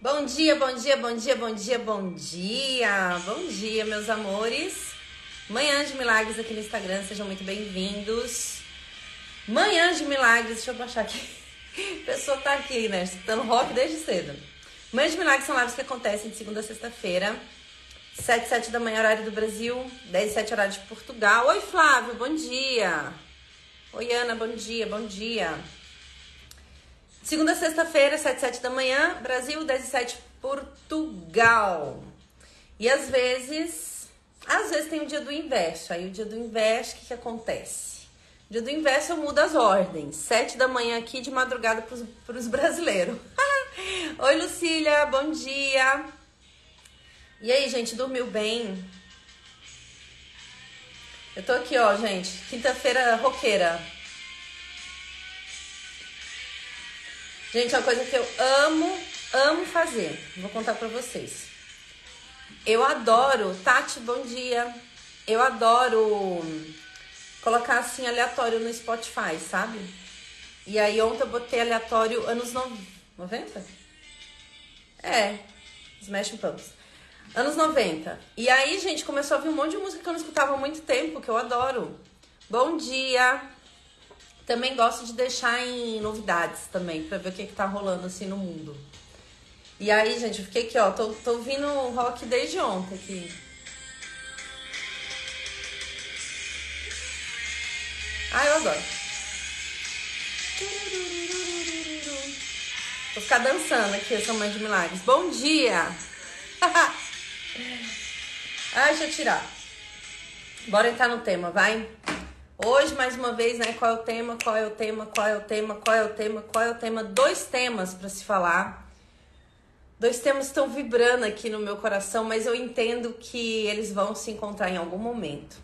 Bom dia, bom dia, bom dia, bom dia, bom dia. Bom dia, meus amores. Manhã de Milagres aqui no Instagram, sejam muito bem-vindos. Manhã de Milagres, deixa eu baixar aqui. A pessoa tá aqui, né? Escutando rock desde cedo. Manhã de Milagres são lives que acontecem de segunda a sexta-feira. 7 7 da manhã, horário do Brasil. 10 7 horário de Portugal. Oi, Flávio, bom dia. Oi, Ana, bom dia, bom dia. Segunda sexta-feira, 7 7 da manhã, Brasil, 10 7 Portugal. E às vezes, às vezes tem o dia do inverso. Aí o dia do inverso, o que, que acontece? O dia do inverso eu mudo as ordens. 7 da manhã aqui de madrugada para os brasileiros. Oi, Lucília, bom dia. E aí, gente, dormiu bem? Eu tô aqui, ó, gente. Quinta-feira roqueira. Gente, uma coisa que eu amo, amo fazer. Vou contar pra vocês. Eu adoro, Tati, bom dia. Eu adoro colocar assim aleatório no Spotify, sabe? E aí ontem eu botei aleatório anos 90? É, Smash Pumpkins. Anos 90. E aí, gente, começou a vir um monte de música que eu não escutava há muito tempo, que eu adoro. Bom dia! Também gosto de deixar em novidades também, pra ver o que, que tá rolando assim no mundo. E aí, gente, eu fiquei aqui, ó, tô, tô ouvindo rock desde ontem aqui. Ah, eu adoro. Vou ficar dançando aqui, essa mãe de milagres. Bom dia! Ai, deixa eu tirar. Bora entrar no tema, vai? Hoje, mais uma vez, né? Qual é o tema? Qual é o tema? Qual é o tema? Qual é o tema? Qual é o tema? Dois temas para se falar. Dois temas estão vibrando aqui no meu coração, mas eu entendo que eles vão se encontrar em algum momento.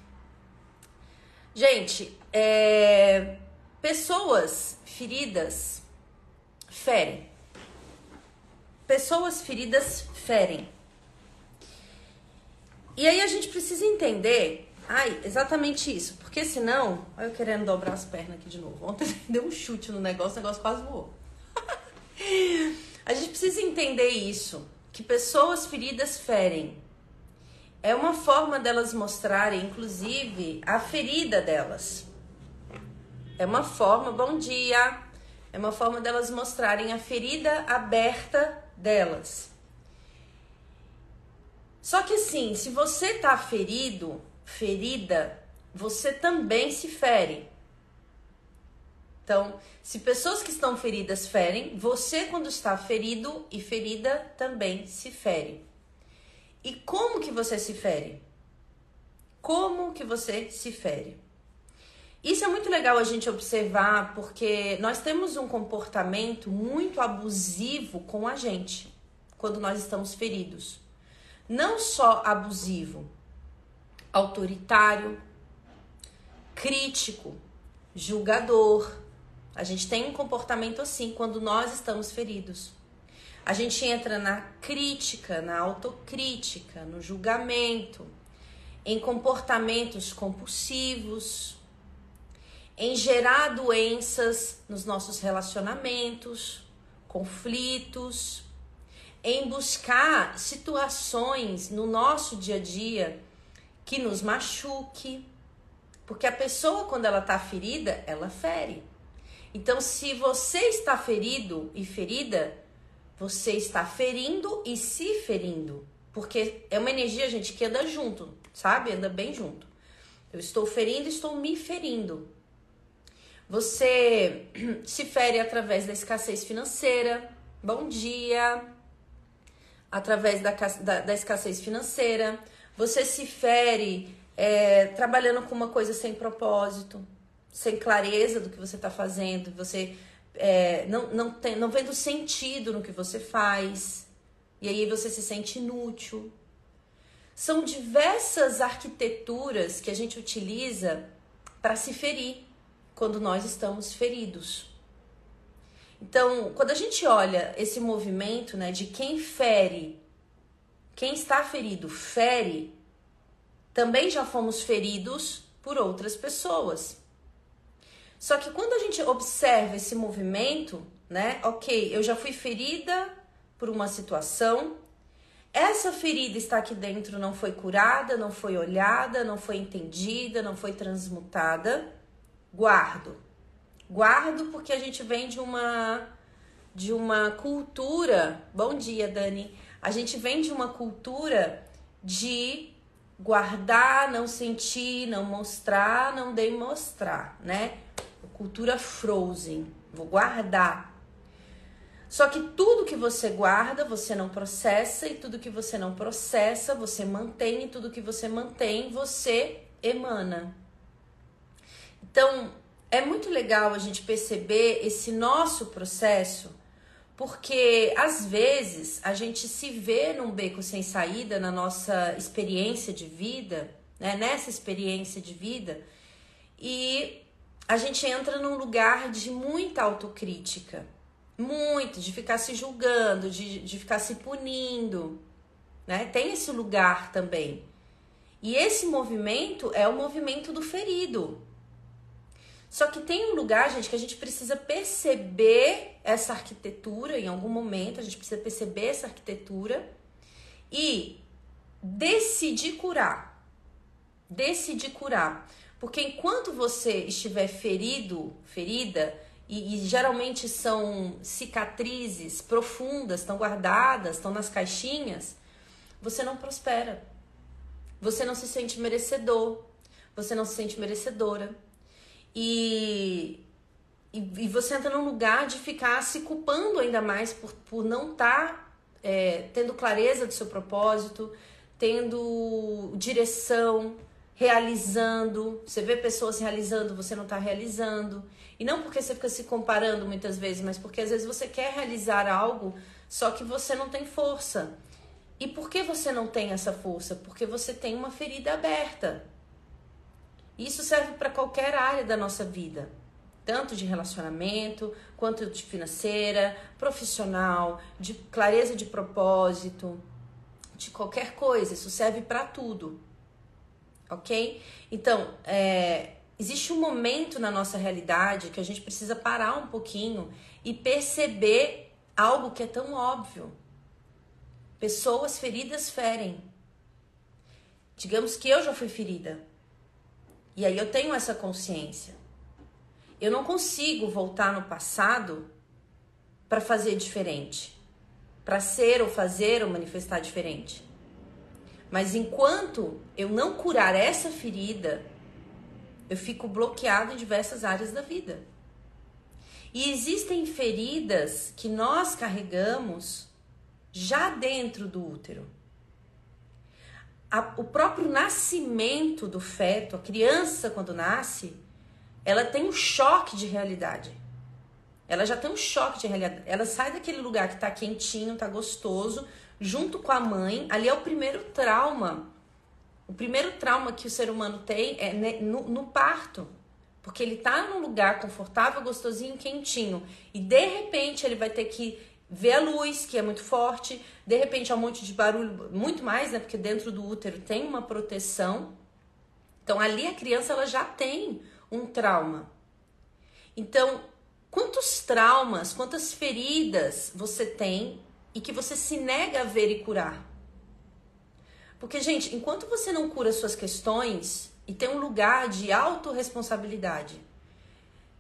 Gente, é... pessoas feridas ferem. Pessoas feridas ferem. E aí a gente precisa entender, ai, exatamente isso, porque senão, olha eu querendo dobrar as pernas aqui de novo. Ontem deu um chute no negócio, o negócio quase voou. a gente precisa entender isso, que pessoas feridas ferem. É uma forma delas mostrarem, inclusive, a ferida delas. É uma forma, bom dia, é uma forma delas mostrarem a ferida aberta delas. Só que assim, se você tá ferido, ferida, você também se fere. Então, se pessoas que estão feridas ferem, você quando está ferido e ferida também se fere. E como que você se fere? Como que você se fere? Isso é muito legal a gente observar porque nós temos um comportamento muito abusivo com a gente quando nós estamos feridos não só abusivo, autoritário, crítico, julgador. A gente tem um comportamento assim quando nós estamos feridos. A gente entra na crítica, na autocrítica, no julgamento, em comportamentos compulsivos, em gerar doenças nos nossos relacionamentos, conflitos, em buscar situações no nosso dia a dia que nos machuque, porque a pessoa quando ela está ferida, ela fere. Então, se você está ferido e ferida, você está ferindo e se ferindo, porque é uma energia, gente, que anda junto, sabe? Anda bem junto. Eu estou ferindo, estou me ferindo. Você se fere através da escassez financeira. Bom dia através da, da, da escassez financeira, você se fere é, trabalhando com uma coisa sem propósito, sem clareza do que você está fazendo, você é, não, não, tem, não vendo sentido no que você faz, e aí você se sente inútil. São diversas arquiteturas que a gente utiliza para se ferir quando nós estamos feridos. Então, quando a gente olha esse movimento, né, de quem fere, quem está ferido fere, também já fomos feridos por outras pessoas. Só que quando a gente observa esse movimento, né, ok, eu já fui ferida por uma situação. Essa ferida está aqui dentro, não foi curada, não foi olhada, não foi entendida, não foi transmutada. Guardo. Guardo porque a gente vem de uma de uma cultura. Bom dia, Dani. A gente vem de uma cultura de guardar, não sentir, não mostrar, não demonstrar, né? Cultura frozen. Vou guardar. Só que tudo que você guarda, você não processa, e tudo que você não processa, você mantém, e tudo que você mantém, você emana. Então, é muito legal a gente perceber esse nosso processo, porque às vezes a gente se vê num beco sem saída na nossa experiência de vida, né? nessa experiência de vida, e a gente entra num lugar de muita autocrítica, muito, de ficar se julgando, de, de ficar se punindo, né? Tem esse lugar também. E esse movimento é o movimento do ferido. Só que tem um lugar, gente, que a gente precisa perceber essa arquitetura em algum momento, a gente precisa perceber essa arquitetura e decidir curar. Decidir curar. Porque enquanto você estiver ferido, ferida, e, e geralmente são cicatrizes profundas, estão guardadas, estão nas caixinhas, você não prospera. Você não se sente merecedor, você não se sente merecedora. E, e, e, você entra num lugar de ficar se culpando ainda mais por, por não estar tá, é, tendo clareza do seu propósito, tendo direção, realizando. Você vê pessoas realizando, você não está realizando. E não porque você fica se comparando muitas vezes, mas porque às vezes você quer realizar algo, só que você não tem força. E por que você não tem essa força? Porque você tem uma ferida aberta. Isso serve para qualquer área da nossa vida, tanto de relacionamento, quanto de financeira, profissional, de clareza de propósito, de qualquer coisa. Isso serve para tudo, ok? Então, é, existe um momento na nossa realidade que a gente precisa parar um pouquinho e perceber algo que é tão óbvio. Pessoas feridas ferem. Digamos que eu já fui ferida. E aí eu tenho essa consciência. Eu não consigo voltar no passado para fazer diferente, para ser ou fazer ou manifestar diferente. Mas enquanto eu não curar essa ferida, eu fico bloqueado em diversas áreas da vida. E existem feridas que nós carregamos já dentro do útero a, o próprio nascimento do feto, a criança quando nasce, ela tem um choque de realidade. Ela já tem um choque de realidade. Ela sai daquele lugar que tá quentinho, tá gostoso, junto com a mãe. Ali é o primeiro trauma. O primeiro trauma que o ser humano tem é no, no parto. Porque ele tá num lugar confortável, gostosinho, quentinho. E de repente ele vai ter que vê a luz, que é muito forte, de repente há um monte de barulho, muito mais, né? Porque dentro do útero tem uma proteção. Então ali a criança ela já tem um trauma. Então, quantos traumas, quantas feridas você tem e que você se nega a ver e curar? Porque, gente, enquanto você não cura suas questões e tem um lugar de autorresponsabilidade,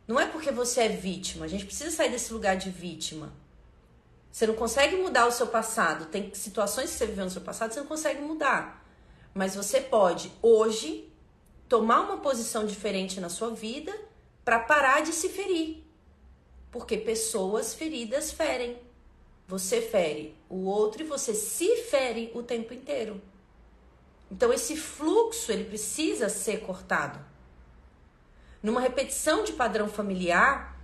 não é porque você é vítima, a gente precisa sair desse lugar de vítima. Você não consegue mudar o seu passado. Tem situações que você viveu no seu passado que você não consegue mudar. Mas você pode, hoje, tomar uma posição diferente na sua vida para parar de se ferir. Porque pessoas feridas ferem. Você fere o outro e você se fere o tempo inteiro. Então esse fluxo ele precisa ser cortado. Numa repetição de padrão familiar,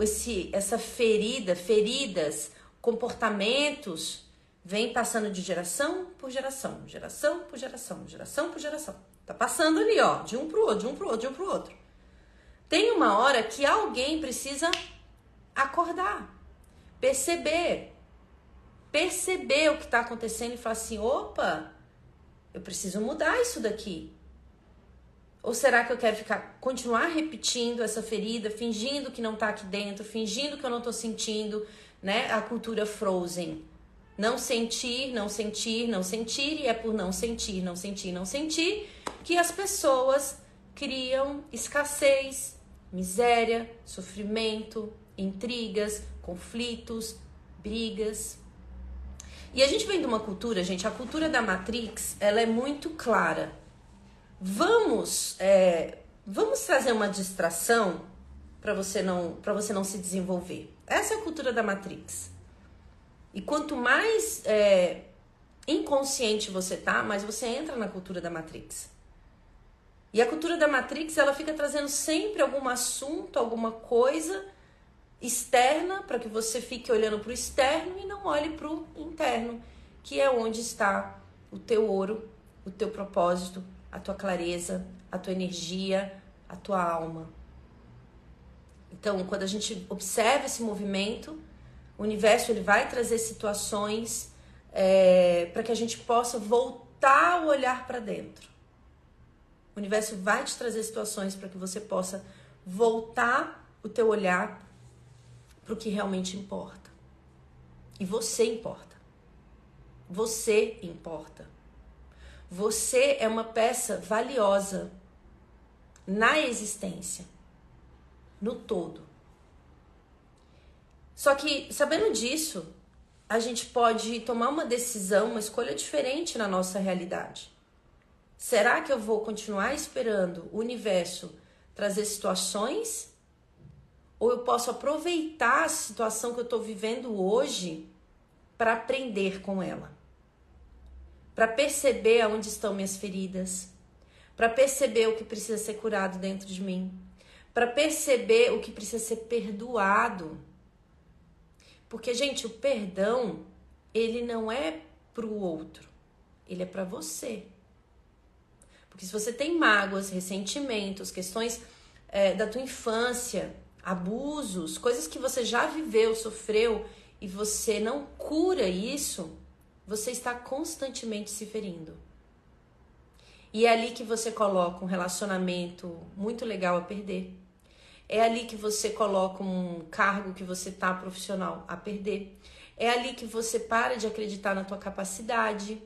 esse, essa ferida, feridas, comportamentos vem passando de geração por geração, geração por geração, geração por geração. Tá passando ali, ó, de um pro outro, de um pro outro, de um pro outro. Tem uma hora que alguém precisa acordar, perceber, perceber o que está acontecendo e falar assim: opa, eu preciso mudar isso daqui. Ou será que eu quero ficar continuar repetindo essa ferida, fingindo que não tá aqui dentro, fingindo que eu não tô sentindo, né? A cultura frozen. não sentir, não sentir, não sentir, e é por não sentir, não sentir, não sentir que as pessoas criam escassez, miséria, sofrimento, intrigas, conflitos, brigas. E a gente vem de uma cultura, gente, a cultura da Matrix, ela é muito clara. Vamos, é, vamos trazer uma distração para você não, para você não se desenvolver. Essa é a cultura da Matrix. E quanto mais é, inconsciente você tá, mais você entra na cultura da Matrix. E a cultura da Matrix, ela fica trazendo sempre algum assunto, alguma coisa externa para que você fique olhando para o externo e não olhe para o interno, que é onde está o teu ouro, o teu propósito, a tua clareza, a tua energia, a tua alma. Então, quando a gente observa esse movimento, o universo ele vai trazer situações é, para que a gente possa voltar o olhar para dentro. O universo vai te trazer situações para que você possa voltar o teu olhar para o que realmente importa. E você importa. Você importa. Você é uma peça valiosa na existência, no todo. Só que, sabendo disso, a gente pode tomar uma decisão, uma escolha diferente na nossa realidade. Será que eu vou continuar esperando o universo trazer situações? Ou eu posso aproveitar a situação que eu estou vivendo hoje para aprender com ela? Para perceber aonde estão minhas feridas? Para perceber o que precisa ser curado dentro de mim? Para perceber o que precisa ser perdoado? Porque, gente, o perdão, ele não é pro outro, ele é para você. Porque se você tem mágoas, ressentimentos, questões é, da tua infância, abusos, coisas que você já viveu, sofreu e você não cura isso, você está constantemente se ferindo. E é ali que você coloca um relacionamento muito legal a perder. É ali que você coloca um cargo que você tá profissional a perder. É ali que você para de acreditar na tua capacidade.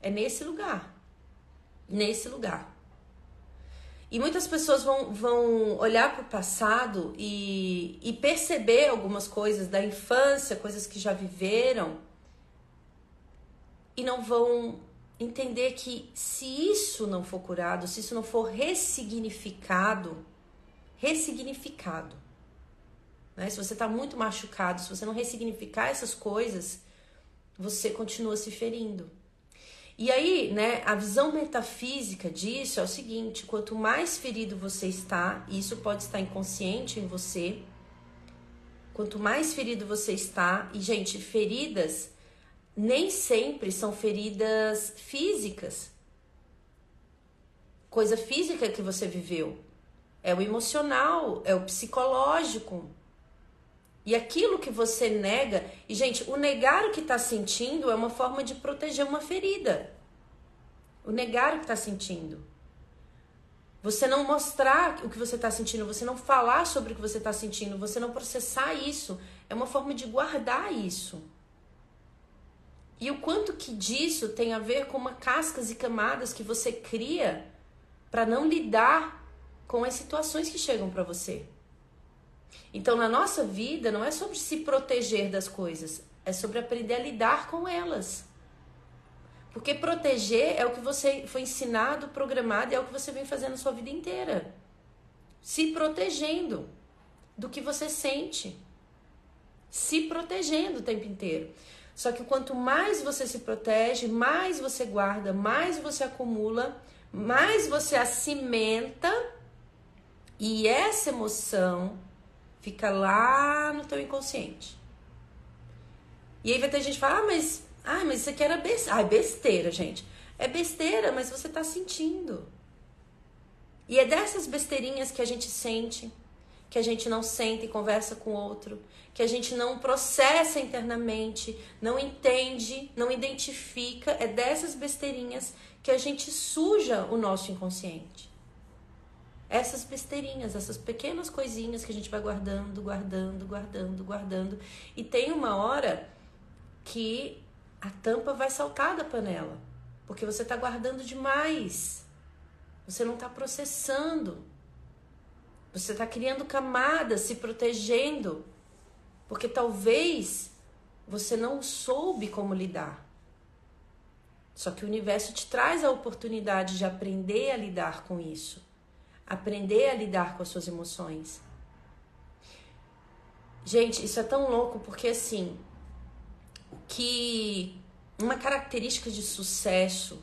É nesse lugar. Nesse lugar. E muitas pessoas vão, vão olhar para o passado e, e perceber algumas coisas da infância, coisas que já viveram, e não vão entender que se isso não for curado, se isso não for ressignificado, ressignificado. Né? Se você está muito machucado, se você não ressignificar essas coisas, você continua se ferindo. E aí, né, a visão metafísica disso é o seguinte: quanto mais ferido você está, e isso pode estar inconsciente em você, quanto mais ferido você está, e gente, feridas nem sempre são feridas físicas. Coisa física que você viveu é o emocional, é o psicológico. E aquilo que você nega, e gente, o negar o que está sentindo é uma forma de proteger uma ferida. O negar o que está sentindo. Você não mostrar o que você está sentindo, você não falar sobre o que você está sentindo, você não processar isso, é uma forma de guardar isso. E o quanto que disso tem a ver com uma cascas e camadas que você cria para não lidar com as situações que chegam para você. Então, na nossa vida, não é sobre se proteger das coisas, é sobre aprender a lidar com elas. Porque proteger é o que você foi ensinado, programado, e é o que você vem fazendo a sua vida inteira. Se protegendo do que você sente. Se protegendo o tempo inteiro. Só que quanto mais você se protege, mais você guarda, mais você acumula, mais você acimenta e essa emoção fica lá no teu inconsciente. E aí vai ter gente que fala, ah, mas, ah, mas isso aqui era besteira. Ah, é besteira, gente. É besteira, mas você tá sentindo. E é dessas besteirinhas que a gente sente, que a gente não sente e conversa com outro, que a gente não processa internamente, não entende, não identifica. É dessas besteirinhas que a gente suja o nosso inconsciente essas besteirinhas, essas pequenas coisinhas que a gente vai guardando, guardando, guardando, guardando. E tem uma hora que a tampa vai saltar da panela, porque você está guardando demais. Você não está processando. Você está criando camadas, se protegendo, porque talvez você não soube como lidar. Só que o universo te traz a oportunidade de aprender a lidar com isso, aprender a lidar com as suas emoções. Gente, isso é tão louco porque assim, o que uma característica de sucesso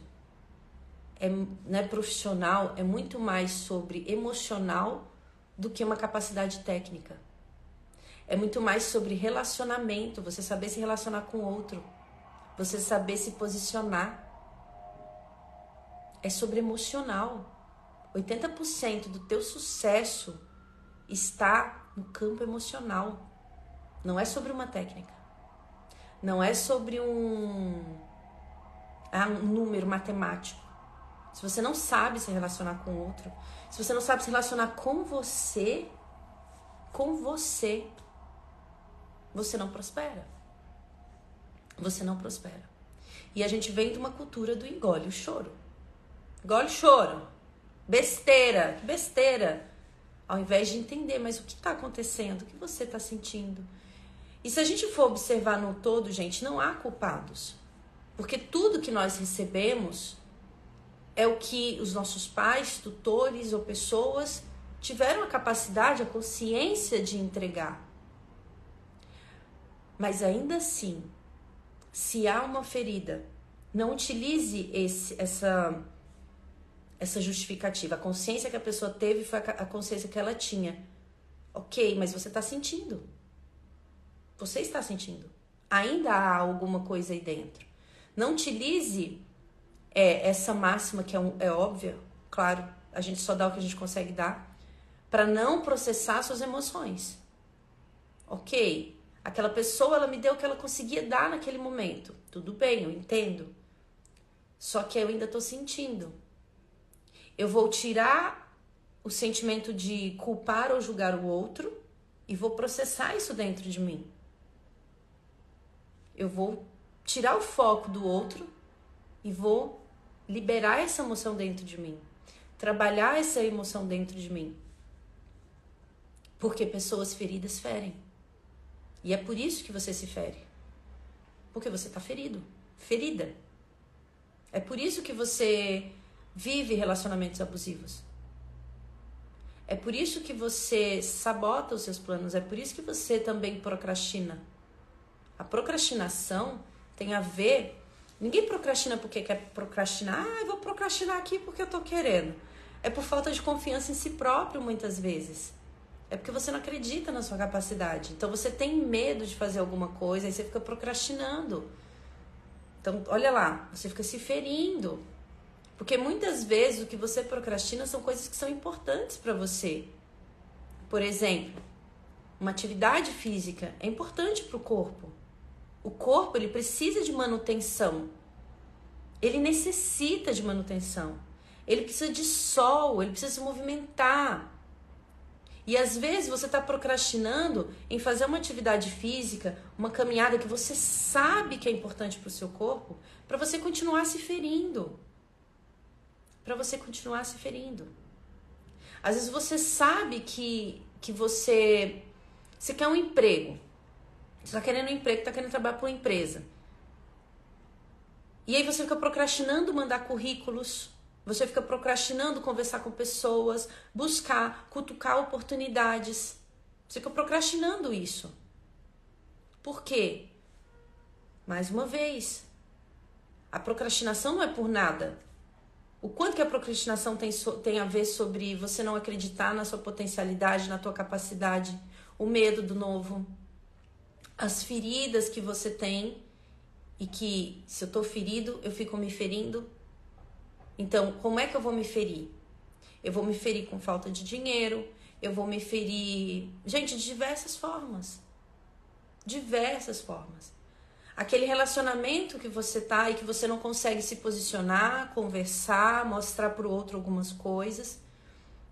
é, né, profissional é muito mais sobre emocional do que uma capacidade técnica. É muito mais sobre relacionamento, você saber se relacionar com o outro, você saber se posicionar. É sobre emocional. 80% do teu sucesso está no campo emocional. Não é sobre uma técnica. Não é sobre um, ah, um número matemático. Se você não sabe se relacionar com o outro, se você não sabe se relacionar com você, com você, você não prospera. Você não prospera. E a gente vem de uma cultura do engole o choro. Engole o choro. Besteira, que besteira. Ao invés de entender, mas o que está acontecendo? O que você está sentindo? E se a gente for observar no todo, gente, não há culpados. Porque tudo que nós recebemos é o que os nossos pais, tutores ou pessoas tiveram a capacidade, a consciência de entregar. Mas ainda assim, se há uma ferida, não utilize esse, essa, essa justificativa. A consciência que a pessoa teve foi a consciência que ela tinha. Ok, mas você está sentindo. Você está sentindo. Ainda há alguma coisa aí dentro. Não utilize é, essa máxima que é, um, é óbvia, claro, a gente só dá o que a gente consegue dar, para não processar suas emoções. Ok, aquela pessoa ela me deu o que ela conseguia dar naquele momento. Tudo bem, eu entendo. Só que eu ainda estou sentindo. Eu vou tirar o sentimento de culpar ou julgar o outro e vou processar isso dentro de mim. Eu vou tirar o foco do outro e vou liberar essa emoção dentro de mim, trabalhar essa emoção dentro de mim. Porque pessoas feridas ferem. E é por isso que você se fere. Porque você está ferido, ferida. É por isso que você vive relacionamentos abusivos. É por isso que você sabota os seus planos, é por isso que você também procrastina. A procrastinação tem a ver. Ninguém procrastina porque quer procrastinar. Ah, eu vou procrastinar aqui porque eu tô querendo. É por falta de confiança em si próprio, muitas vezes. É porque você não acredita na sua capacidade. Então você tem medo de fazer alguma coisa e você fica procrastinando. Então, olha lá, você fica se ferindo. Porque muitas vezes o que você procrastina são coisas que são importantes para você. Por exemplo, uma atividade física é importante para o corpo. O corpo ele precisa de manutenção. Ele necessita de manutenção. Ele precisa de sol, ele precisa se movimentar. E às vezes você está procrastinando em fazer uma atividade física, uma caminhada que você sabe que é importante para o seu corpo, para você continuar se ferindo. Para você continuar se ferindo. Às vezes você sabe que, que você, você quer um emprego. Você tá querendo um emprego, tá querendo trabalhar para uma empresa. E aí você fica procrastinando mandar currículos, você fica procrastinando conversar com pessoas, buscar, cutucar oportunidades. Você fica procrastinando isso. Por quê? Mais uma vez, a procrastinação não é por nada. O quanto que a procrastinação tem, tem a ver sobre você não acreditar na sua potencialidade, na tua capacidade, o medo do novo, as feridas que você tem e que se eu tô ferido, eu fico me ferindo. Então, como é que eu vou me ferir? Eu vou me ferir com falta de dinheiro, eu vou me ferir, gente, de diversas formas. Diversas formas. Aquele relacionamento que você tá e que você não consegue se posicionar, conversar, mostrar pro outro algumas coisas.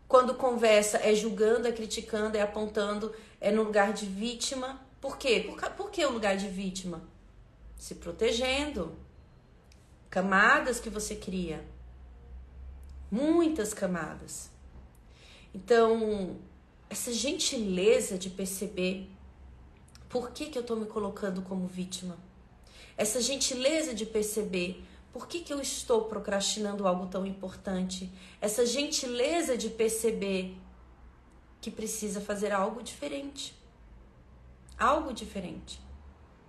Quando conversa é julgando, é criticando, é apontando, é no lugar de vítima por quê? Por, por que o lugar de vítima? se protegendo. Camadas que você cria. Muitas camadas. Então, essa gentileza de perceber por que, que eu estou me colocando como vítima. Essa gentileza de perceber por que, que eu estou procrastinando algo tão importante. Essa gentileza de perceber que precisa fazer algo diferente. Algo diferente.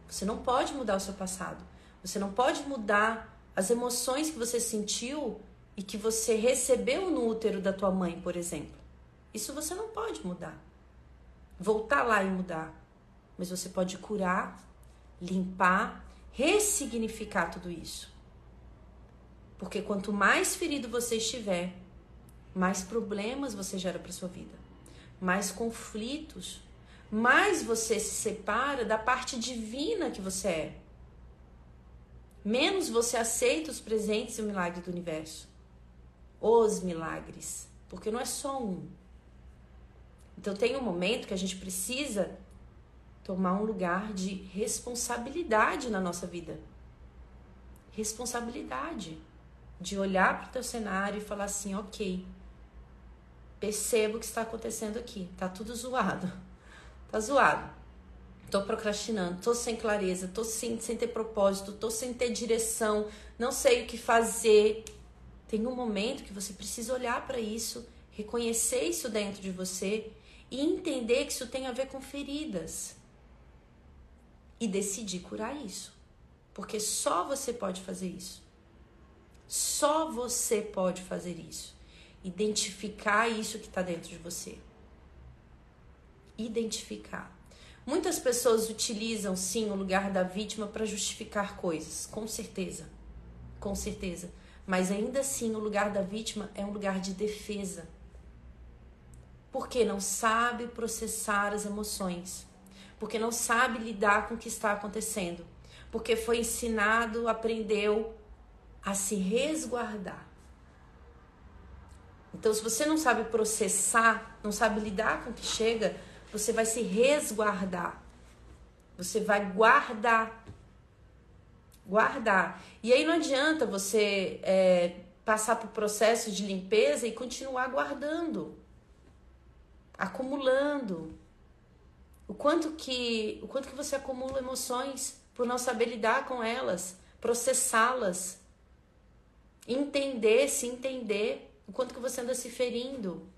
Você não pode mudar o seu passado. Você não pode mudar as emoções que você sentiu e que você recebeu no útero da tua mãe, por exemplo. Isso você não pode mudar. Voltar lá e mudar. Mas você pode curar, limpar, ressignificar tudo isso. Porque quanto mais ferido você estiver, mais problemas você gera para sua vida, mais conflitos, mais você se separa da parte divina que você é. Menos você aceita os presentes e o milagre do universo. Os milagres, porque não é só um. Então tem um momento que a gente precisa tomar um lugar de responsabilidade na nossa vida. Responsabilidade de olhar para o teu cenário e falar assim, ok, percebo o que está acontecendo aqui, tá tudo zoado, tá zoado, tô procrastinando, tô sem clareza, tô sem, sem ter propósito, tô sem ter direção, não sei o que fazer. Tem um momento que você precisa olhar para isso, reconhecer isso dentro de você e entender que isso tem a ver com feridas e decidir curar isso, porque só você pode fazer isso. Só você pode fazer isso. Identificar isso que está dentro de você. Identificar. Muitas pessoas utilizam sim o lugar da vítima para justificar coisas, com certeza. Com certeza. Mas ainda assim, o lugar da vítima é um lugar de defesa. Porque não sabe processar as emoções. Porque não sabe lidar com o que está acontecendo. Porque foi ensinado, aprendeu a se resguardar. Então, se você não sabe processar, não sabe lidar com o que chega, você vai se resguardar. Você vai guardar. Guardar. E aí não adianta você é, passar por processo de limpeza e continuar guardando, acumulando. O quanto que, o quanto que você acumula emoções por não saber lidar com elas, processá-las entender, se entender o quanto que você anda se ferindo.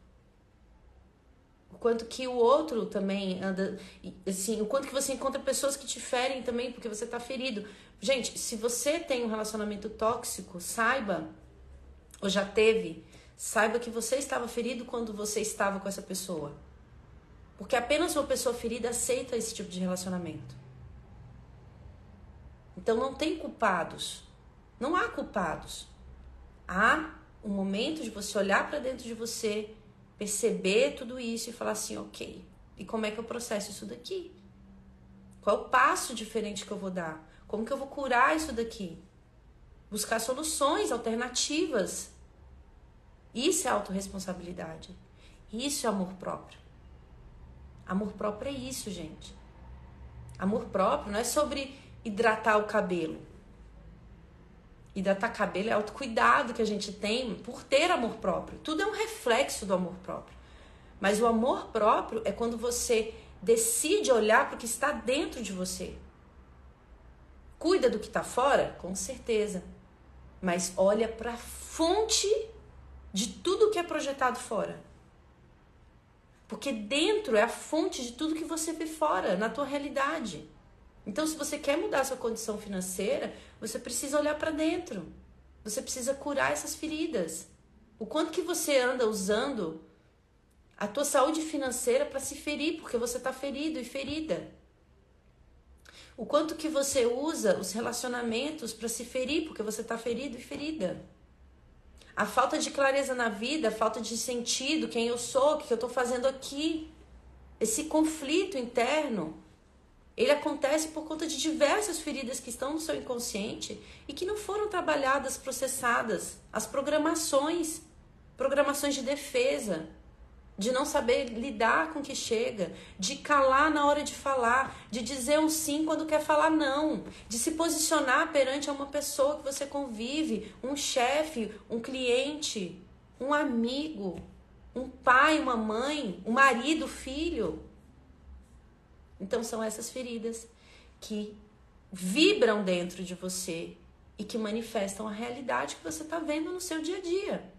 Quanto que o outro também anda, assim, o quanto que você encontra pessoas que te ferem também porque você tá ferido. Gente, se você tem um relacionamento tóxico, saiba, ou já teve, saiba que você estava ferido quando você estava com essa pessoa. Porque apenas uma pessoa ferida aceita esse tipo de relacionamento. Então não tem culpados. Não há culpados há um momento de você olhar para dentro de você, perceber tudo isso e falar assim, ok, e como é que eu processo isso daqui? Qual é o passo diferente que eu vou dar? Como que eu vou curar isso daqui? Buscar soluções alternativas. Isso é autorresponsabilidade. Isso é amor próprio. Amor próprio é isso, gente. Amor próprio não é sobre hidratar o cabelo. Hidratar cabelo é autocuidado que a gente tem por ter amor próprio. Tudo é um reflexo do amor próprio. Mas o amor próprio é quando você decide olhar para o que está dentro de você. Cuida do que está fora? Com certeza. Mas olha para a fonte de tudo que é projetado fora. Porque dentro é a fonte de tudo que você vê fora, na tua realidade. Então, se você quer mudar sua condição financeira, você precisa olhar para dentro. Você precisa curar essas feridas. O quanto que você anda usando a tua saúde financeira para se ferir, porque você está ferido e ferida. O quanto que você usa os relacionamentos para se ferir, porque você está ferido e ferida. A falta de clareza na vida, a falta de sentido, quem eu sou, o que eu estou fazendo aqui. Esse conflito interno ele acontece por conta de diversas feridas que estão no seu inconsciente e que não foram trabalhadas, processadas. As programações, programações de defesa, de não saber lidar com o que chega, de calar na hora de falar, de dizer um sim quando quer falar não, de se posicionar perante uma pessoa que você convive, um chefe, um cliente, um amigo, um pai, uma mãe, um marido, filho. Então são essas feridas que vibram dentro de você e que manifestam a realidade que você está vendo no seu dia a dia.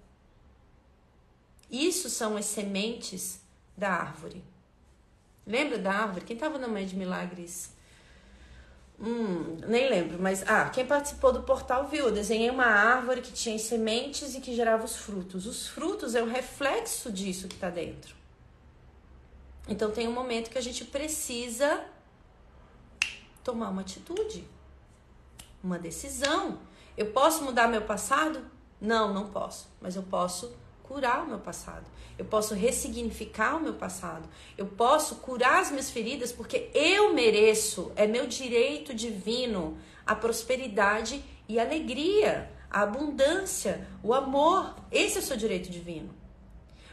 Isso são as sementes da árvore. Lembra da árvore? Quem estava na Mãe de Milagres? Hum, nem lembro, mas ah, quem participou do portal viu. Eu desenhei uma árvore que tinha sementes e que gerava os frutos. Os frutos é o reflexo disso que está dentro. Então tem um momento que a gente precisa tomar uma atitude, uma decisão. Eu posso mudar meu passado? Não, não posso, mas eu posso curar o meu passado. Eu posso ressignificar o meu passado. Eu posso curar as minhas feridas porque eu mereço, é meu direito divino a prosperidade e a alegria, a abundância, o amor. Esse é o seu direito divino.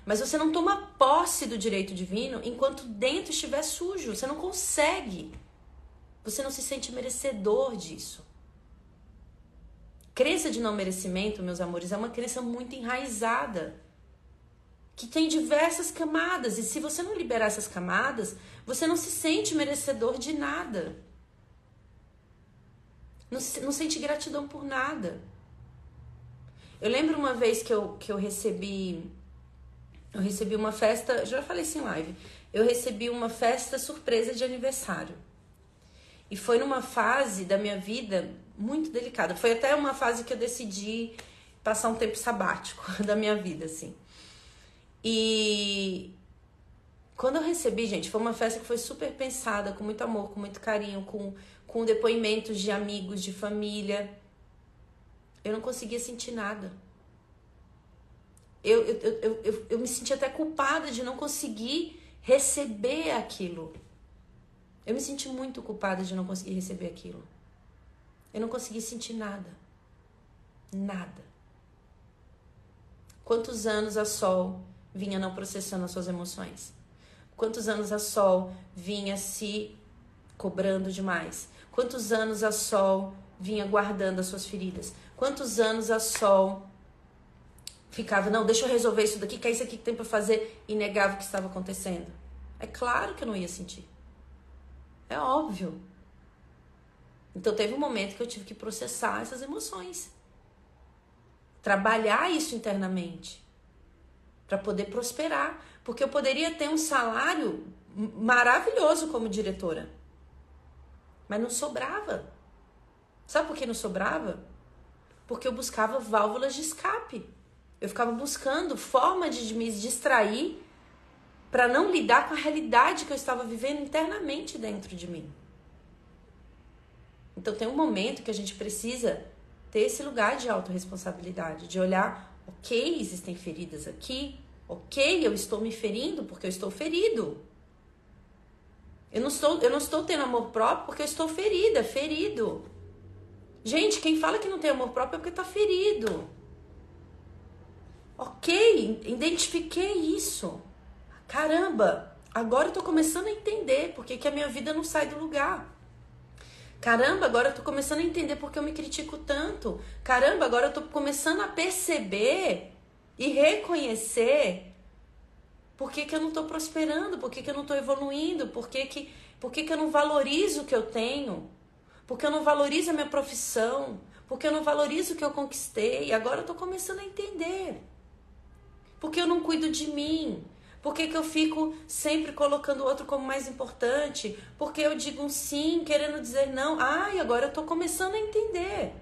Mas você não toma posse do direito divino enquanto dentro estiver sujo. Você não consegue. Você não se sente merecedor disso. Crença de não merecimento, meus amores, é uma crença muito enraizada que tem diversas camadas. E se você não liberar essas camadas, você não se sente merecedor de nada. Não, não sente gratidão por nada. Eu lembro uma vez que eu, que eu recebi. Eu recebi uma festa. Já falei isso em live. Eu recebi uma festa surpresa de aniversário. E foi numa fase da minha vida muito delicada. Foi até uma fase que eu decidi passar um tempo sabático da minha vida, assim. E quando eu recebi, gente, foi uma festa que foi super pensada, com muito amor, com muito carinho, com, com depoimentos de amigos, de família. Eu não conseguia sentir nada. Eu, eu, eu, eu, eu me senti até culpada de não conseguir receber aquilo. Eu me senti muito culpada de não conseguir receber aquilo. Eu não consegui sentir nada. Nada. Quantos anos a Sol vinha não processando as suas emoções? Quantos anos a Sol vinha se cobrando demais? Quantos anos a Sol vinha guardando as suas feridas? Quantos anos a Sol ficava, não, deixa eu resolver isso daqui, que é isso aqui que tem para fazer, e negava o que estava acontecendo? É claro que eu não ia sentir. É óbvio. Então teve um momento que eu tive que processar essas emoções. Trabalhar isso internamente para poder prosperar, porque eu poderia ter um salário maravilhoso como diretora. Mas não sobrava. Sabe por que não sobrava? Porque eu buscava válvulas de escape. Eu ficava buscando forma de me distrair para não lidar com a realidade que eu estava vivendo internamente dentro de mim. Então tem um momento que a gente precisa ter esse lugar de autorresponsabilidade, de olhar Ok, existem feridas aqui. Ok, eu estou me ferindo porque eu estou ferido. Eu não estou, eu não estou tendo amor próprio porque eu estou ferida, ferido. Gente, quem fala que não tem amor próprio é porque está ferido. Ok, identifiquei isso. Caramba, agora eu estou começando a entender porque que a minha vida não sai do lugar. Caramba, agora eu tô começando a entender porque eu me critico tanto. Caramba, agora eu tô começando a perceber e reconhecer por que, que eu não tô prosperando, por que, que eu não tô evoluindo, por que, que, por que, que eu não valorizo o que eu tenho, porque eu não valorizo a minha profissão, porque eu não valorizo o que eu conquistei. Agora eu tô começando a entender. Porque eu não cuido de mim, por que, que eu fico sempre colocando o outro como mais importante? Porque eu digo um sim querendo dizer não. Ai, agora eu tô começando a entender.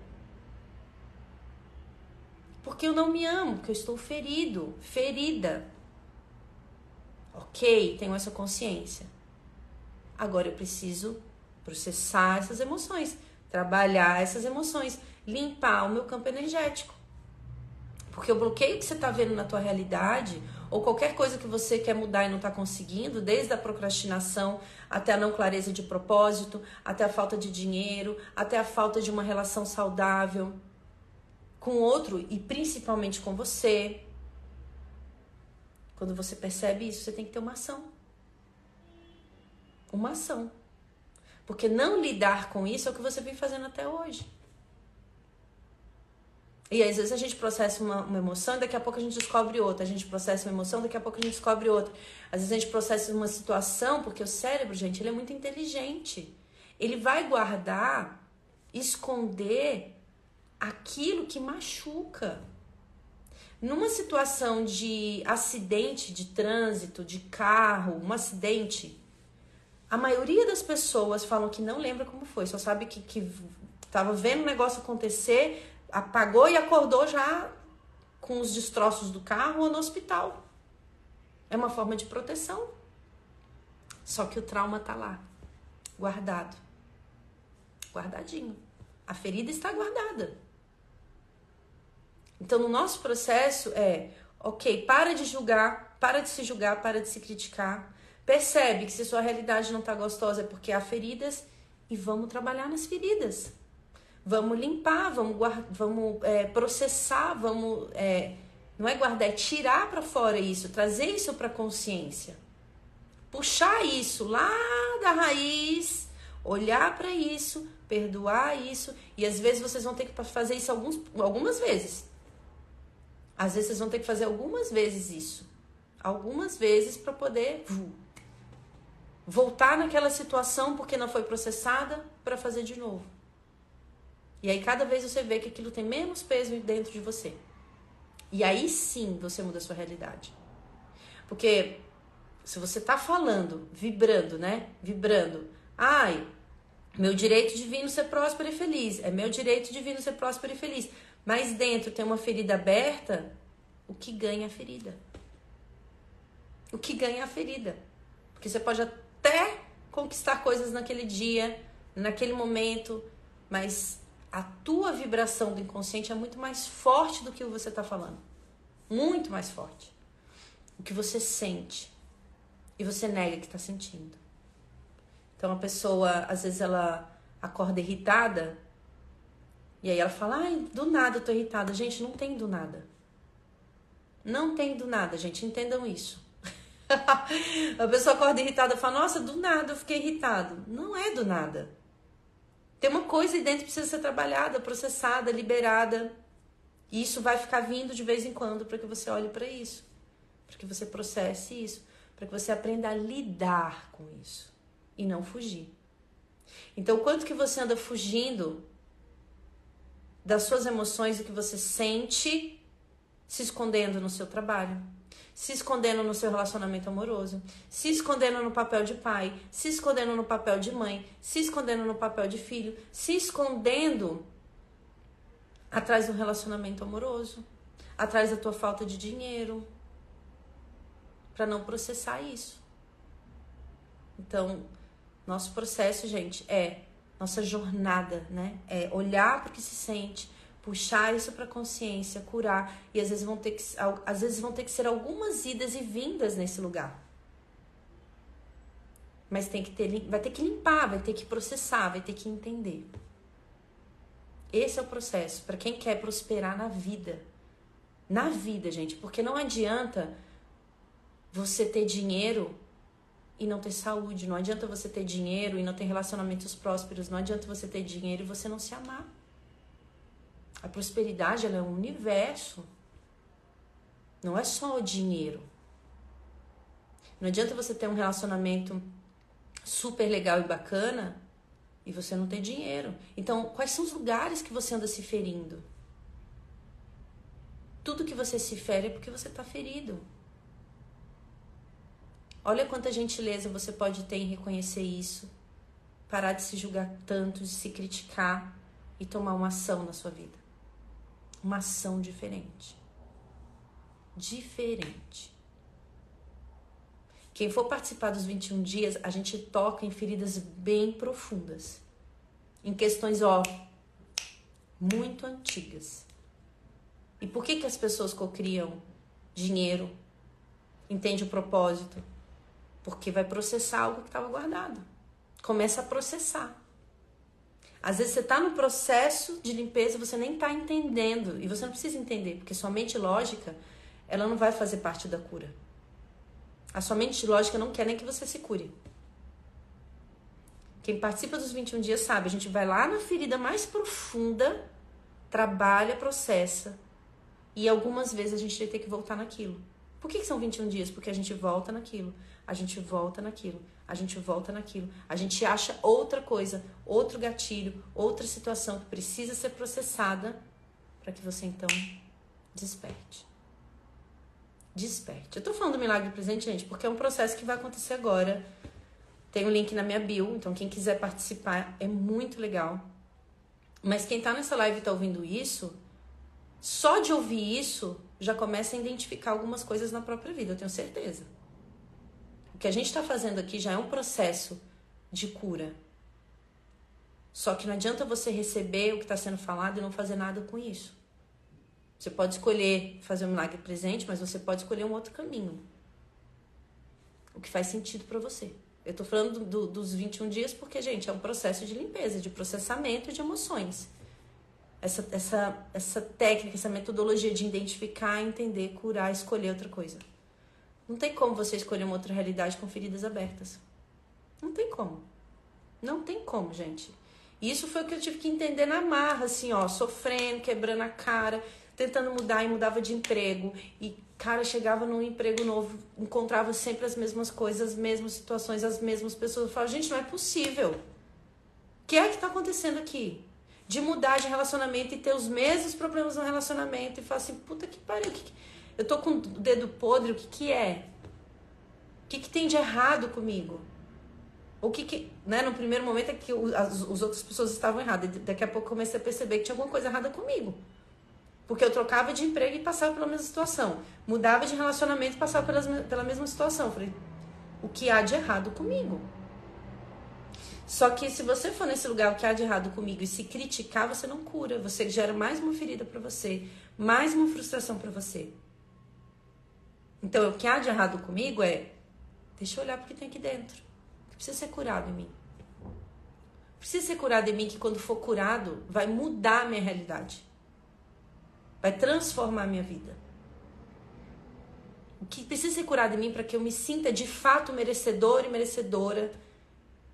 Porque eu não me amo, porque eu estou ferido, ferida. Ok, tenho essa consciência. Agora eu preciso processar essas emoções, trabalhar essas emoções, limpar o meu campo energético. Porque o bloqueio que você está vendo na tua realidade, ou qualquer coisa que você quer mudar e não está conseguindo, desde a procrastinação até a não clareza de propósito, até a falta de dinheiro, até a falta de uma relação saudável com outro e principalmente com você. Quando você percebe isso, você tem que ter uma ação. Uma ação. Porque não lidar com isso é o que você vem fazendo até hoje. E às vezes a gente processa uma, uma, emoção e daqui a pouco a gente descobre outra. A gente processa uma emoção, daqui a pouco a gente descobre outra. Às vezes a gente processa uma situação, porque o cérebro, gente, ele é muito inteligente. Ele vai guardar, esconder aquilo que machuca. Numa situação de acidente de trânsito, de carro, um acidente, a maioria das pessoas falam que não lembra como foi, só sabe que, que tava vendo o negócio acontecer, apagou e acordou já com os destroços do carro ou no hospital. É uma forma de proteção. Só que o trauma tá lá, guardado. Guardadinho. A ferida está guardada. Então, no nosso processo é, ok, para de julgar, para de se julgar, para de se criticar. Percebe que se sua realidade não está gostosa é porque há feridas e vamos trabalhar nas feridas. Vamos limpar, vamos, vamos é, processar, vamos. É, não é guardar, é tirar para fora isso, trazer isso para consciência. Puxar isso lá da raiz, olhar para isso, perdoar isso. E às vezes vocês vão ter que fazer isso alguns, algumas vezes. Às vezes vocês vão ter que fazer algumas vezes isso. Algumas vezes para poder voltar naquela situação porque não foi processada para fazer de novo. E aí cada vez você vê que aquilo tem menos peso dentro de você. E aí sim você muda a sua realidade. Porque se você tá falando, vibrando, né? Vibrando. Ai, meu direito divino ser próspero e feliz. É meu direito divino ser próspero e feliz mas dentro tem uma ferida aberta, o que ganha a ferida? O que ganha a ferida? Porque você pode até conquistar coisas naquele dia, naquele momento, mas a tua vibração do inconsciente é muito mais forte do que você está falando. Muito mais forte. O que você sente. E você nega que está sentindo. Então a pessoa, às vezes, ela acorda irritada e aí ela fala, ai, do nada eu tô irritada. Gente, não tem do nada. Não tem do nada, gente, entendam isso. a pessoa acorda irritada e fala, nossa, do nada eu fiquei irritado. Não é do nada. Tem uma coisa aí dentro que precisa ser trabalhada, processada, liberada. E isso vai ficar vindo de vez em quando para que você olhe para isso, para que você processe isso, para que você aprenda a lidar com isso e não fugir. Então, quanto que você anda fugindo das suas emoções, do que você sente, se escondendo no seu trabalho, se escondendo no seu relacionamento amoroso, se escondendo no papel de pai, se escondendo no papel de mãe, se escondendo no papel de filho, se escondendo atrás do relacionamento amoroso, atrás da tua falta de dinheiro, para não processar isso. Então, nosso processo, gente, é nossa jornada, né? É olhar para o que se sente, puxar isso para consciência, curar e às vezes vão ter que às vezes vão ter que ser algumas idas e vindas nesse lugar. Mas tem que ter vai ter que limpar, vai ter que processar, vai ter que entender. Esse é o processo para quem quer prosperar na vida. Na vida, gente, porque não adianta você ter dinheiro e não ter saúde. Não adianta você ter dinheiro e não ter relacionamentos prósperos. Não adianta você ter dinheiro e você não se amar. A prosperidade é um universo. Não é só o dinheiro. Não adianta você ter um relacionamento super legal e bacana e você não ter dinheiro. Então, quais são os lugares que você anda se ferindo? Tudo que você se fere é porque você está ferido. Olha quanta gentileza você pode ter em reconhecer isso, parar de se julgar tanto, de se criticar e tomar uma ação na sua vida. Uma ação diferente. Diferente. Quem for participar dos 21 dias, a gente toca em feridas bem profundas. Em questões, ó, muito antigas. E por que, que as pessoas cocriam dinheiro? Entende o propósito? Porque vai processar algo que estava guardado. Começa a processar. Às vezes você está no processo de limpeza você nem está entendendo. E você não precisa entender, porque sua mente lógica, ela não vai fazer parte da cura. A sua mente lógica não quer nem que você se cure. Quem participa dos 21 dias sabe, a gente vai lá na ferida mais profunda, trabalha, processa. E algumas vezes a gente vai ter que voltar naquilo. Por que, que são 21 dias? Porque a gente volta naquilo, a gente volta naquilo, a gente volta naquilo. A gente acha outra coisa, outro gatilho, outra situação que precisa ser processada para que você então desperte. Desperte. Eu tô falando do milagre presente, gente, porque é um processo que vai acontecer agora. Tem o um link na minha bio, então quem quiser participar é muito legal. Mas quem tá nessa live e tá ouvindo isso, só de ouvir isso já começa a identificar algumas coisas na própria vida, eu tenho certeza. O que a gente está fazendo aqui já é um processo de cura. Só que não adianta você receber o que está sendo falado e não fazer nada com isso. Você pode escolher fazer um milagre presente, mas você pode escolher um outro caminho. O que faz sentido para você. Eu tô falando do, do, dos 21 dias porque, gente, é um processo de limpeza, de processamento de emoções. Essa, essa, essa técnica, essa metodologia de identificar, entender, curar, escolher outra coisa. Não tem como você escolher uma outra realidade com feridas abertas. Não tem como. Não tem como, gente. Isso foi o que eu tive que entender na marra, assim, ó, sofrendo, quebrando a cara, tentando mudar e mudava de emprego. E, cara, chegava num emprego novo, encontrava sempre as mesmas coisas, as mesmas situações, as mesmas pessoas. Eu falava, gente, não é possível. O que é que tá acontecendo aqui? De mudar de relacionamento e ter os mesmos problemas no relacionamento e falar assim, puta que pariu, que, que eu tô com o dedo podre, o que que é? O que que tem de errado comigo? O que que, né, no primeiro momento é que as, as outras pessoas estavam erradas, daqui a pouco eu comecei a perceber que tinha alguma coisa errada comigo. Porque eu trocava de emprego e passava pela mesma situação. Mudava de relacionamento e passava pelas, pela mesma situação. Falei, o que há de errado comigo? Só que se você for nesse lugar, o que há de errado comigo, e se criticar, você não cura. Você gera mais uma ferida para você, mais uma frustração para você. Então, o que há de errado comigo é, deixa eu olhar porque tem aqui dentro. Que precisa ser curado em mim. Precisa ser curado em mim que quando for curado, vai mudar a minha realidade. Vai transformar a minha vida. O que precisa ser curado em mim para que eu me sinta de fato merecedor e merecedora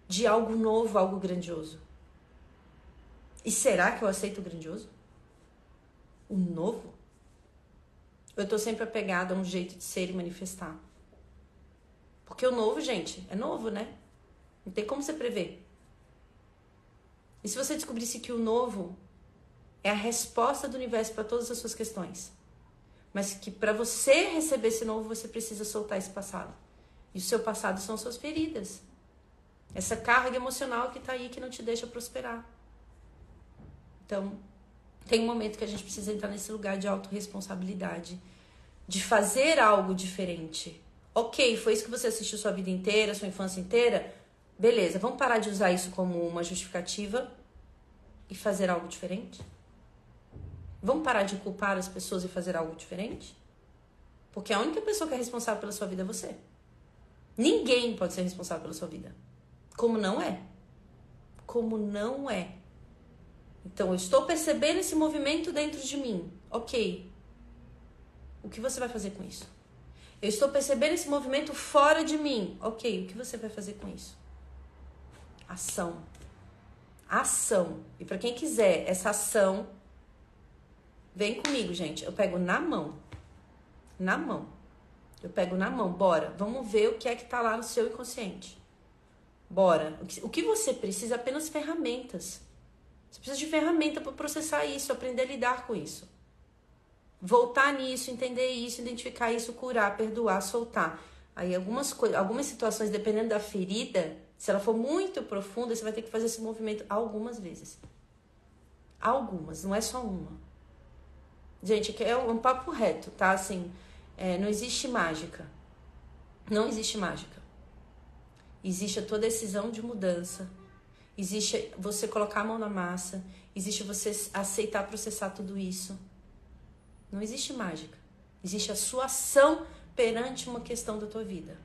de algo novo, algo grandioso. E será que eu aceito o grandioso? O novo? Eu tô sempre apegada a um jeito de ser e manifestar. Porque o novo, gente, é novo, né? Não tem como você prever. E se você descobrisse que o novo é a resposta do universo para todas as suas questões, mas que para você receber esse novo você precisa soltar esse passado. E o seu passado são suas feridas. Essa carga emocional que tá aí que não te deixa prosperar. Então, tem um momento que a gente precisa entrar nesse lugar de autorresponsabilidade, de fazer algo diferente. Ok, foi isso que você assistiu sua vida inteira, sua infância inteira? Beleza, vamos parar de usar isso como uma justificativa e fazer algo diferente? Vamos parar de culpar as pessoas e fazer algo diferente? Porque a única pessoa que é responsável pela sua vida é você. Ninguém pode ser responsável pela sua vida. Como não é. Como não é. Então, eu estou percebendo esse movimento dentro de mim. Ok. O que você vai fazer com isso? Eu estou percebendo esse movimento fora de mim. Ok. O que você vai fazer com isso? Ação. Ação. E para quem quiser essa ação, vem comigo, gente. Eu pego na mão. Na mão. Eu pego na mão. Bora. Vamos ver o que é que tá lá no seu inconsciente. Bora. O que você precisa é apenas ferramentas. Você precisa de ferramenta para processar isso, aprender a lidar com isso. Voltar nisso, entender isso, identificar isso, curar, perdoar, soltar. Aí algumas algumas situações, dependendo da ferida, se ela for muito profunda, você vai ter que fazer esse movimento algumas vezes. Algumas, não é só uma. Gente, é um, papo reto, tá? Assim, é, não existe mágica. Não existe mágica. Existe a tua decisão de mudança Existe você colocar a mão na massa, existe você aceitar processar tudo isso. Não existe mágica. Existe a sua ação perante uma questão da tua vida.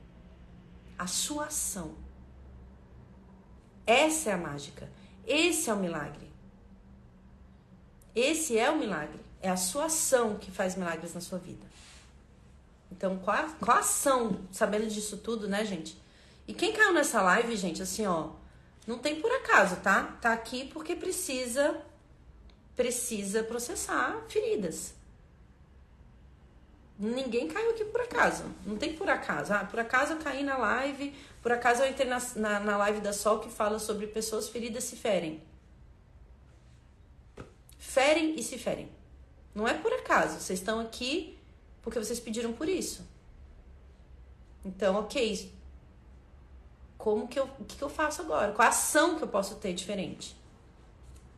A sua ação. Essa é a mágica. Esse é o milagre. Esse é o milagre. É a sua ação que faz milagres na sua vida. Então, qual a, qual a ação, sabendo disso tudo, né, gente? E quem caiu nessa live, gente, assim, ó, não tem por acaso, tá? Tá aqui porque precisa precisa processar feridas. Ninguém caiu aqui por acaso. Não tem por acaso. Ah, por acaso eu caí na live, por acaso eu entrei na, na, na live da Sol que fala sobre pessoas feridas se ferem. Ferem e se ferem. Não é por acaso. Vocês estão aqui porque vocês pediram por isso. Então, ok. Como que eu, o que, que eu faço agora? Qual a ação que eu posso ter diferente?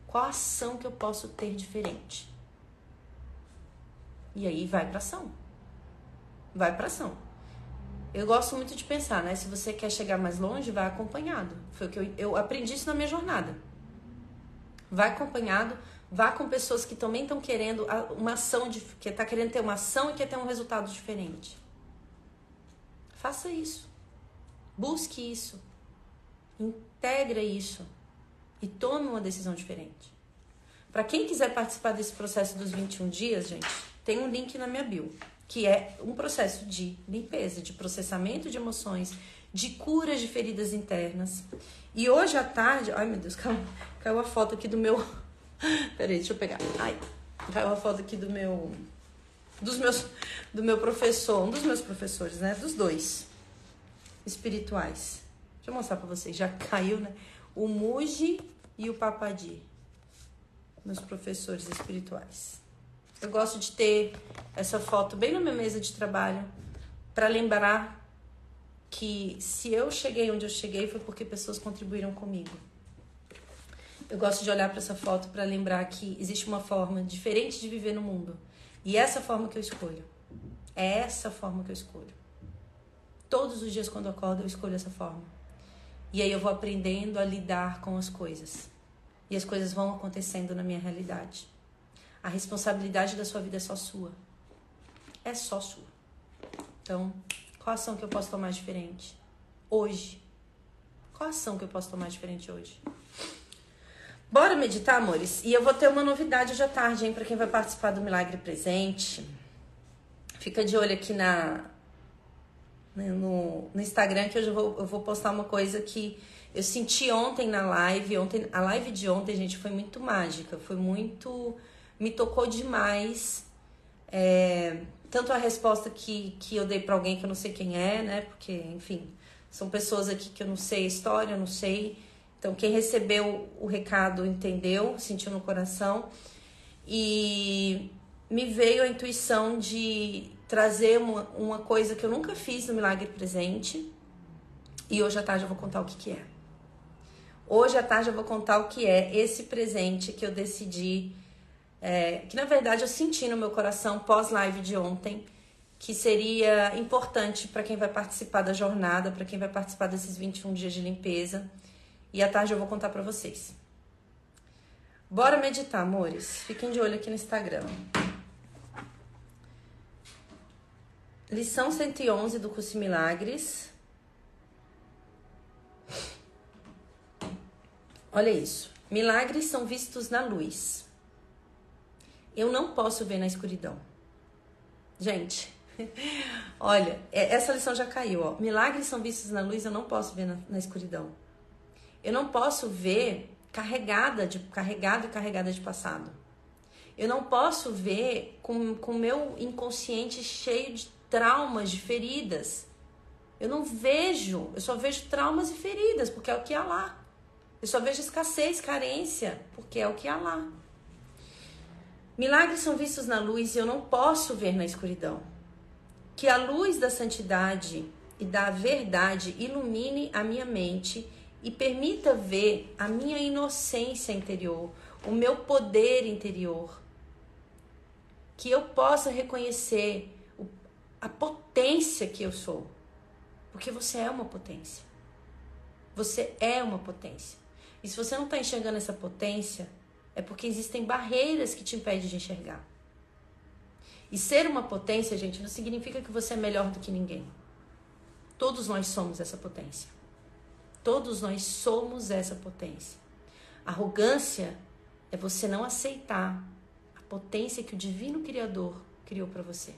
Qual a ação que eu posso ter diferente? E aí vai para ação. Vai para ação. Eu gosto muito de pensar, né? Se você quer chegar mais longe, vai acompanhado. Foi o que eu, eu aprendi isso na minha jornada. Vai acompanhado, vá com pessoas que também estão querendo uma ação, de, que está querendo ter uma ação e quer ter um resultado diferente. Faça isso. Busque isso. Integra isso e tome uma decisão diferente. Para quem quiser participar desse processo dos 21 dias, gente, tem um link na minha bio, que é um processo de limpeza, de processamento de emoções, de cura de feridas internas. E hoje à tarde, ai meu Deus, caiu, caiu a foto aqui do meu. Peraí, deixa eu pegar. Ai, caiu a foto aqui do meu. Dos meus, do meu professor, um dos meus professores, né? Dos dois espirituais. Deixa eu mostrar pra vocês. Já caiu, né? O Muji e o Papadi. Meus professores espirituais. Eu gosto de ter essa foto bem na minha mesa de trabalho para lembrar que se eu cheguei onde eu cheguei foi porque pessoas contribuíram comigo. Eu gosto de olhar para essa foto para lembrar que existe uma forma diferente de viver no mundo. E essa forma que eu escolho. É essa forma que eu escolho. Todos os dias quando eu acordo eu escolho essa forma. E aí eu vou aprendendo a lidar com as coisas. E as coisas vão acontecendo na minha realidade. A responsabilidade da sua vida é só sua. É só sua. Então, qual ação que eu posso tomar diferente hoje? Qual ação que eu posso tomar diferente hoje? Bora meditar, amores? E eu vou ter uma novidade hoje à tarde, hein, para quem vai participar do Milagre Presente. Fica de olho aqui na, no, no Instagram, que hoje eu vou, eu vou postar uma coisa que eu senti ontem na live. Ontem, a live de ontem, gente, foi muito mágica, foi muito. me tocou demais. É, tanto a resposta que, que eu dei para alguém que eu não sei quem é, né? Porque, enfim, são pessoas aqui que eu não sei a história, eu não sei. Então, quem recebeu o recado entendeu, sentiu no coração. E me veio a intuição de trazer uma, uma coisa que eu nunca fiz no Milagre Presente. E hoje à tarde eu vou contar o que, que é. Hoje à tarde eu vou contar o que é esse presente que eu decidi, é, que na verdade eu senti no meu coração pós-live de ontem, que seria importante para quem vai participar da jornada, para quem vai participar desses 21 dias de limpeza. E à tarde eu vou contar para vocês. Bora meditar, amores. Fiquem de olho aqui no Instagram. Lição 111 do curso Milagres. Olha isso. Milagres são vistos na luz. Eu não posso ver na escuridão. Gente, olha, é, essa lição já caiu, ó. Milagres são vistos na luz, eu não posso ver na, na escuridão. Eu não posso ver carregada de carregado e carregada de passado. Eu não posso ver com o meu inconsciente cheio de traumas, de feridas. Eu não vejo, eu só vejo traumas e feridas, porque é o que há lá. Eu só vejo escassez, carência, porque é o que há lá. Milagres são vistos na luz e eu não posso ver na escuridão. Que a luz da santidade e da verdade ilumine a minha mente e permita ver a minha inocência interior, o meu poder interior. Que eu possa reconhecer a potência que eu sou. Porque você é uma potência. Você é uma potência. E se você não está enxergando essa potência, é porque existem barreiras que te impedem de enxergar. E ser uma potência, gente, não significa que você é melhor do que ninguém. Todos nós somos essa potência. Todos nós somos essa potência. Arrogância é você não aceitar a potência que o divino criador criou para você.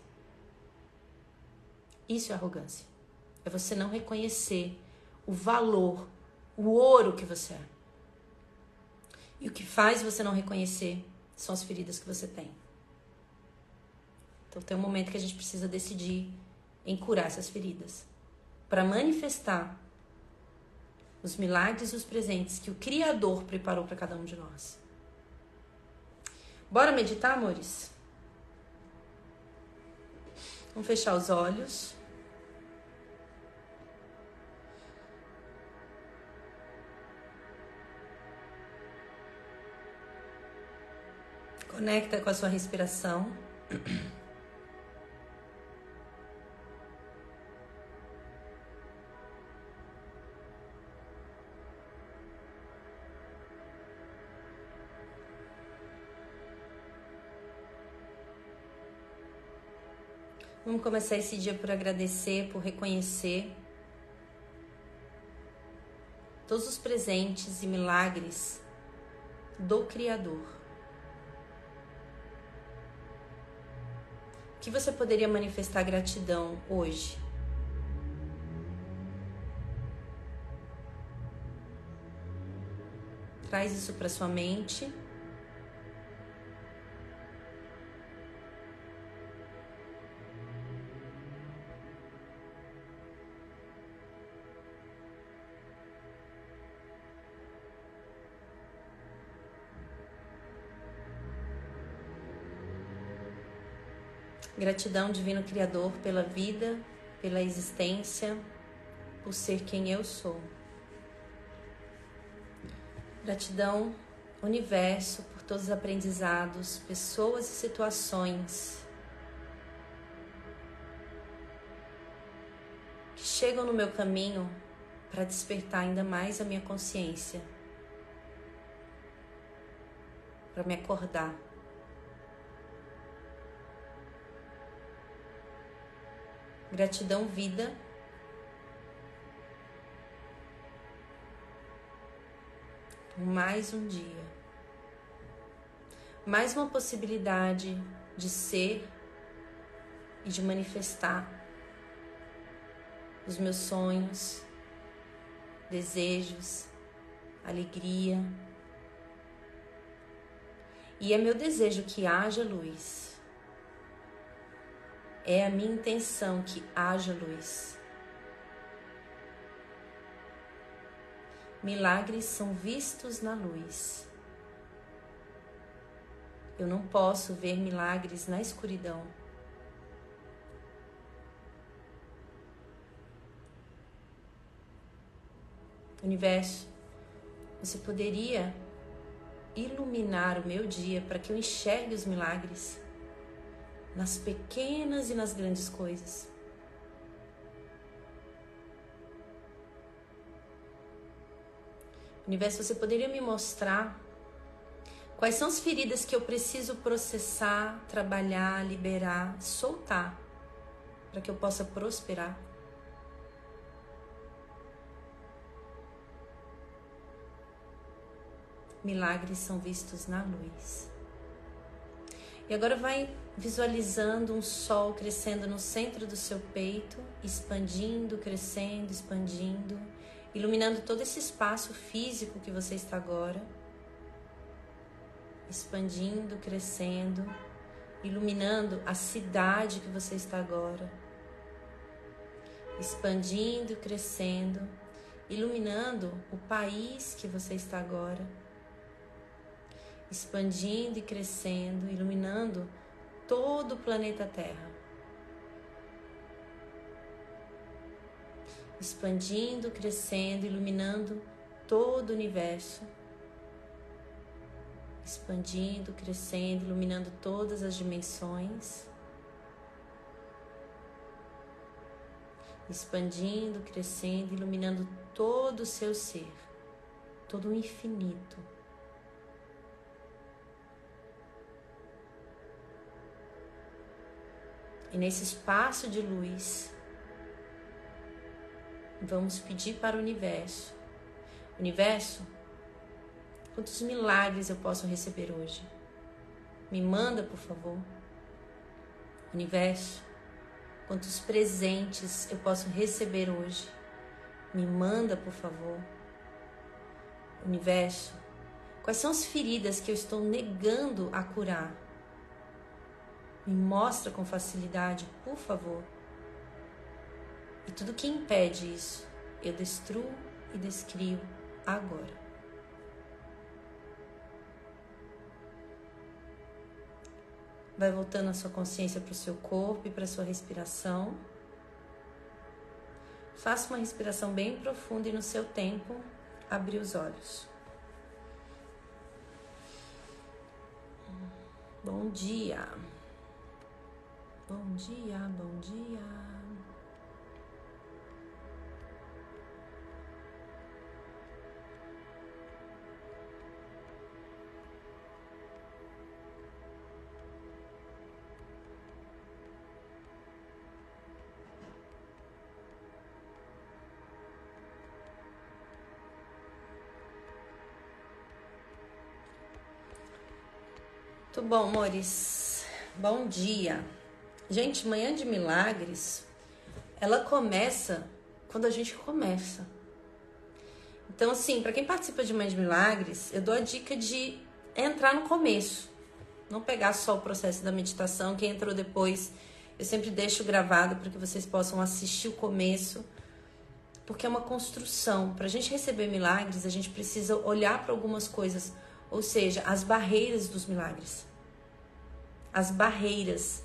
Isso é arrogância. É você não reconhecer o valor, o ouro que você é. E o que faz você não reconhecer são as feridas que você tem. Então tem um momento que a gente precisa decidir em curar essas feridas para manifestar os milagres e os presentes que o Criador preparou para cada um de nós. Bora meditar, amores? Vamos fechar os olhos. Conecta com a sua respiração. Vamos começar esse dia por agradecer, por reconhecer todos os presentes e milagres do Criador. Que você poderia manifestar gratidão hoje? Traz isso para sua mente. Gratidão, Divino Criador, pela vida, pela existência, por ser quem eu sou. Gratidão, Universo, por todos os aprendizados, pessoas e situações que chegam no meu caminho para despertar ainda mais a minha consciência, para me acordar. Gratidão, vida. Mais um dia. Mais uma possibilidade de ser e de manifestar os meus sonhos, desejos, alegria. E é meu desejo que haja luz é a minha intenção que haja luz. Milagres são vistos na luz. Eu não posso ver milagres na escuridão. Universo, você poderia iluminar o meu dia para que eu enxergue os milagres? Nas pequenas e nas grandes coisas. Universo, você poderia me mostrar quais são as feridas que eu preciso processar, trabalhar, liberar, soltar para que eu possa prosperar? Milagres são vistos na luz. E agora vai visualizando um sol crescendo no centro do seu peito, expandindo, crescendo, expandindo, iluminando todo esse espaço físico que você está agora. Expandindo, crescendo, iluminando a cidade que você está agora. Expandindo, crescendo, iluminando o país que você está agora expandindo e crescendo, iluminando todo o planeta Terra. Expandindo, crescendo, iluminando todo o universo. Expandindo, crescendo, iluminando todas as dimensões. Expandindo, crescendo, iluminando todo o seu ser, todo o infinito. E nesse espaço de luz, vamos pedir para o universo: Universo, quantos milagres eu posso receber hoje? Me manda, por favor. Universo, quantos presentes eu posso receber hoje. Me manda, por favor. Universo, quais são as feridas que eu estou negando a curar? Me mostra com facilidade, por favor. E tudo que impede isso, eu destruo e descrio agora. Vai voltando a sua consciência para o seu corpo e para a sua respiração. Faça uma respiração bem profunda e no seu tempo, abrir os olhos. Bom dia. Bom dia, bom dia. Muito bom, amores. Bom dia. Gente, manhã de milagres, ela começa quando a gente começa. Então, assim, para quem participa de Manhã de Milagres, eu dou a dica de entrar no começo. Não pegar só o processo da meditação. Quem entrou depois, eu sempre deixo gravado para que vocês possam assistir o começo. Porque é uma construção. Para a gente receber milagres, a gente precisa olhar para algumas coisas ou seja, as barreiras dos milagres. As barreiras.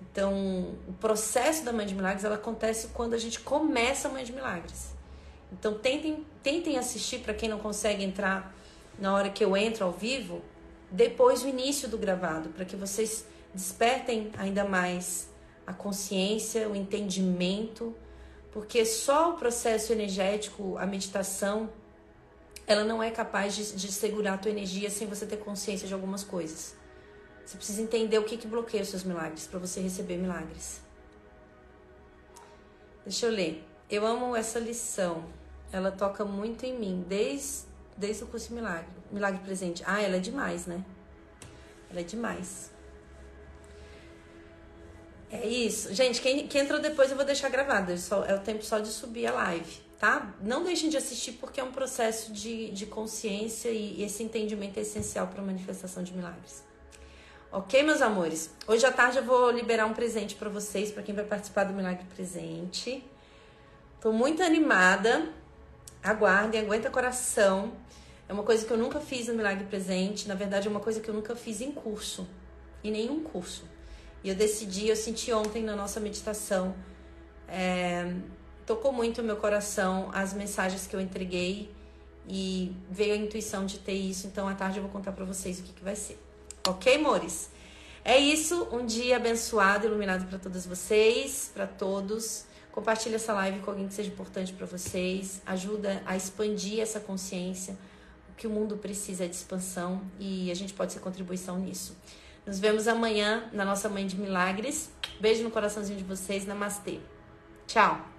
Então, o processo da Mãe de Milagres ela acontece quando a gente começa a Mãe de Milagres. Então, tentem, tentem assistir para quem não consegue entrar na hora que eu entro ao vivo, depois do início do gravado, para que vocês despertem ainda mais a consciência, o entendimento, porque só o processo energético, a meditação, ela não é capaz de, de segurar a tua energia sem você ter consciência de algumas coisas. Você precisa entender o que, que bloqueia os seus milagres para você receber milagres. Deixa eu ler. Eu amo essa lição. Ela toca muito em mim, desde, desde o curso de milagre. Milagre presente. Ah, ela é demais, né? Ela é demais. É isso. Gente, quem, quem entrou depois eu vou deixar gravado. É, é o tempo só de subir a live tá? Não deixem de assistir porque é um processo de, de consciência e esse entendimento é essencial para a manifestação de milagres. Ok, meus amores? Hoje à tarde eu vou liberar um presente para vocês, para quem vai participar do Milagre Presente. Tô muito animada. Aguardem, aguenta coração. É uma coisa que eu nunca fiz no Milagre Presente. Na verdade, é uma coisa que eu nunca fiz em curso. Em nenhum curso. E eu decidi, eu senti ontem na nossa meditação. É, tocou muito o meu coração as mensagens que eu entreguei e veio a intuição de ter isso. Então, à tarde eu vou contar para vocês o que, que vai ser. Ok, amores? É isso. Um dia abençoado, iluminado para todas vocês, para todos. Compartilhe essa live com alguém que seja importante para vocês. Ajuda a expandir essa consciência. O que o mundo precisa é de expansão e a gente pode ser contribuição nisso. Nos vemos amanhã na nossa Mãe de Milagres. Beijo no coraçãozinho de vocês. Namastê. Tchau.